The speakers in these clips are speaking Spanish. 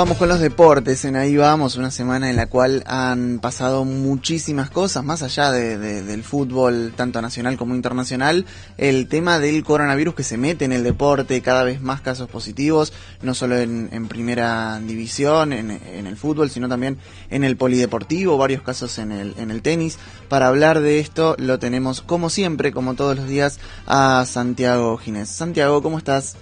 Vamos con los deportes, en ahí vamos, una semana en la cual han pasado muchísimas cosas, más allá de, del fútbol, tanto nacional como internacional, el tema del coronavirus que se mete en el deporte, cada vez más casos positivos, no solo en, primera división, en, el fútbol, sino también en el polideportivo, varios casos en el, en el tenis. Para hablar de esto lo tenemos como siempre, como todos los días, a Santiago Ginés. Santiago, ¿cómo estás?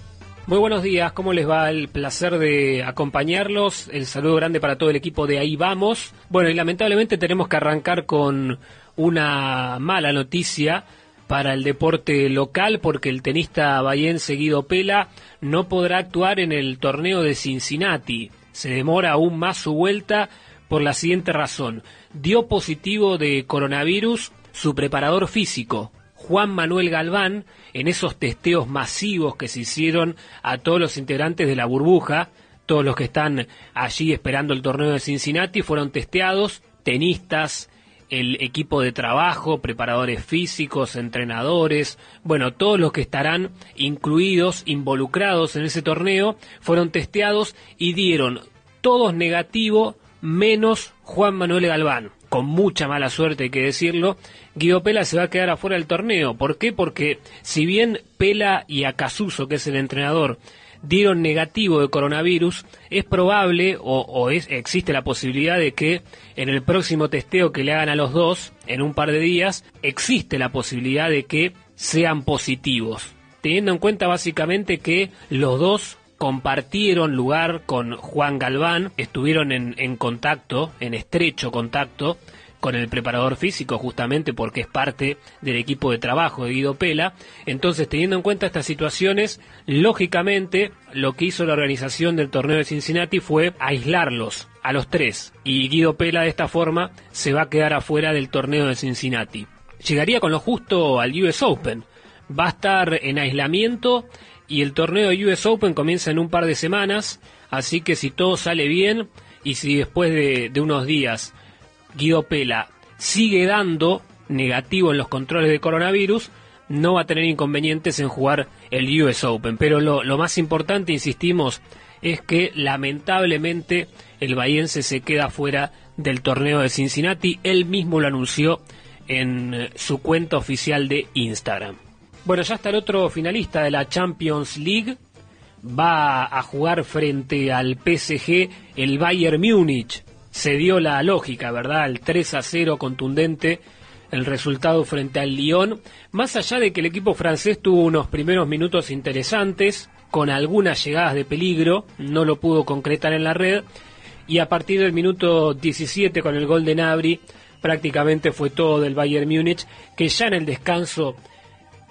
Muy buenos días, ¿cómo les va? El placer de acompañarlos. El saludo grande para todo el equipo de Ahí Vamos. Bueno, y lamentablemente tenemos que arrancar con una mala noticia para el deporte local porque el tenista Bayén Seguido Pela no podrá actuar en el torneo de Cincinnati. Se demora aún más su vuelta por la siguiente razón. Dio positivo de coronavirus su preparador físico, Juan Manuel Galván en esos testeos masivos que se hicieron a todos los integrantes de la burbuja, todos los que están allí esperando el torneo de Cincinnati fueron testeados, tenistas, el equipo de trabajo, preparadores físicos, entrenadores, bueno, todos los que estarán incluidos, involucrados en ese torneo, fueron testeados y dieron todos negativo menos Juan Manuel Galván con mucha mala suerte hay que decirlo, Guido Pela se va a quedar afuera del torneo. ¿Por qué? Porque si bien Pela y Acasuso, que es el entrenador, dieron negativo de coronavirus, es probable o, es, existe la posibilidad de que en el próximo testeo que le hagan a los dos, en un par de días, existe la posibilidad de que sean positivos. Teniendo en cuenta básicamente que los dos compartieron lugar con Juan Galván, estuvieron en, contacto, en estrecho contacto, con el preparador físico justamente porque es parte del equipo de trabajo de Guido Pela. Entonces, teniendo en cuenta estas situaciones, lógicamente lo que hizo la organización del torneo de Cincinnati fue aislarlos a los tres y Guido Pela de esta forma se va a quedar afuera del torneo de Cincinnati. Llegaría con lo justo al US Open. Va a estar en aislamiento y el torneo US Open comienza en un par de semanas, así que si todo sale bien y si después de, unos días Guido Pela sigue dando negativo en los controles de coronavirus, no va a tener inconvenientes en jugar el US Open. Pero lo, más importante, insistimos, es que lamentablemente el bahiense se queda fuera del torneo de Cincinnati. Él mismo lo anunció en su cuenta oficial de Instagram. Bueno, ya está el otro finalista de la Champions League. Va a jugar frente al PSG el Bayern Múnich. Se dio la lógica, ¿verdad? El 3 a 0 contundente el resultado frente al Lyon. Más allá de que el equipo francés tuvo unos primeros minutos interesantes, con algunas llegadas de peligro, no lo pudo concretar en la red. Y a partir del minuto 17 con el gol de Nabri, prácticamente fue todo del Bayern Múnich, que ya en el descanso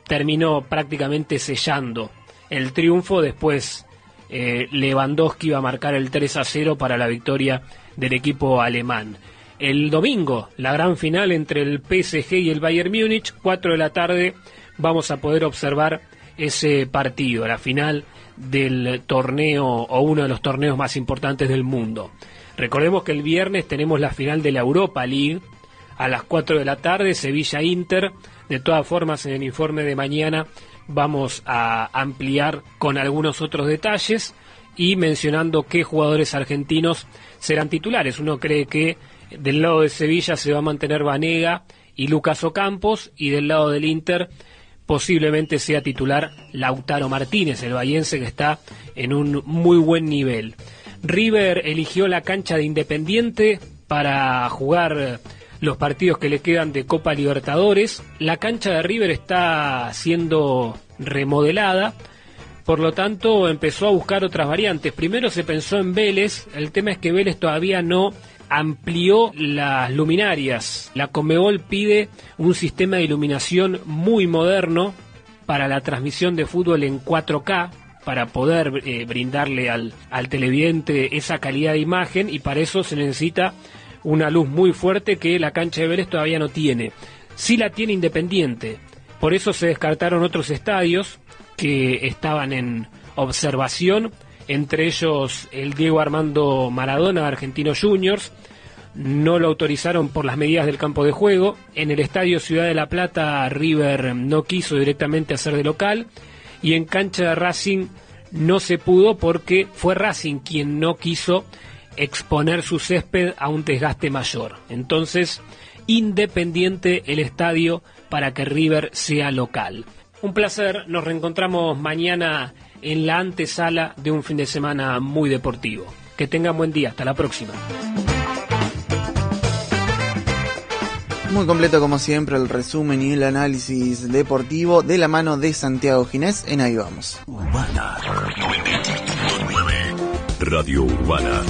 terminó prácticamente sellando el triunfo. Después eh, Lewandowski iba a marcar el 3 a 0 para la victoria del equipo alemán. El domingo, la gran final entre el PSG y el Bayern Múnich, 4 de la tarde, vamos a poder observar ese partido, la final del torneo o uno de los torneos más importantes del mundo. Recordemos que el viernes tenemos la final de la Europa League a las 4 de la tarde, Sevilla Inter, de todas formas, en el informe de mañana vamos a ampliar con algunos otros detalles y mencionando qué jugadores argentinos serán titulares. Uno cree que del lado de Sevilla se va a mantener Vanega y Lucas Ocampos y del lado del Inter posiblemente sea titular Lautaro Martínez, el bahiense que está en un muy buen nivel. River eligió la cancha de Independiente para jugar los partidos que le quedan de Copa Libertadores. La cancha de River está siendo remodelada, por lo tanto empezó a buscar otras variantes. Primero se pensó en Vélez, el tema es que Vélez todavía no amplió las luminarias. La Comebol pide un sistema de iluminación muy moderno para la transmisión de fútbol en 4K, para poder eh, brindarle al, al televidente esa calidad de imagen y para eso se necesita una luz muy fuerte que la cancha de Vélez todavía no tiene. Sí la tiene Independiente, por eso se descartaron otros estadios que estaban en observación, entre ellos el Diego Armando Maradona de Argentinos Juniors, no lo autorizaron por las medidas del campo de juego. En el estadio Ciudad de la Plata, River no quiso directamente hacer de local. Y en cancha de Racing no se pudo porque fue Racing quien no quiso exponer su césped a un desgaste mayor. Entonces, independiente el estadio para que River sea local. Un placer, nos reencontramos mañana en la antesala de un fin de semana muy deportivo. Que tengan buen día, hasta la próxima. Muy completo como siempre el resumen y el análisis deportivo de la mano de Santiago Ginés en Ahí Vamos. Urbana Radio Urbana.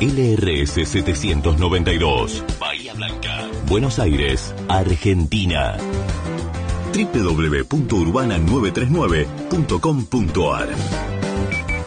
LRS 792. Bahía Blanca. Buenos Aires, Argentina. www.urbana939.com.ar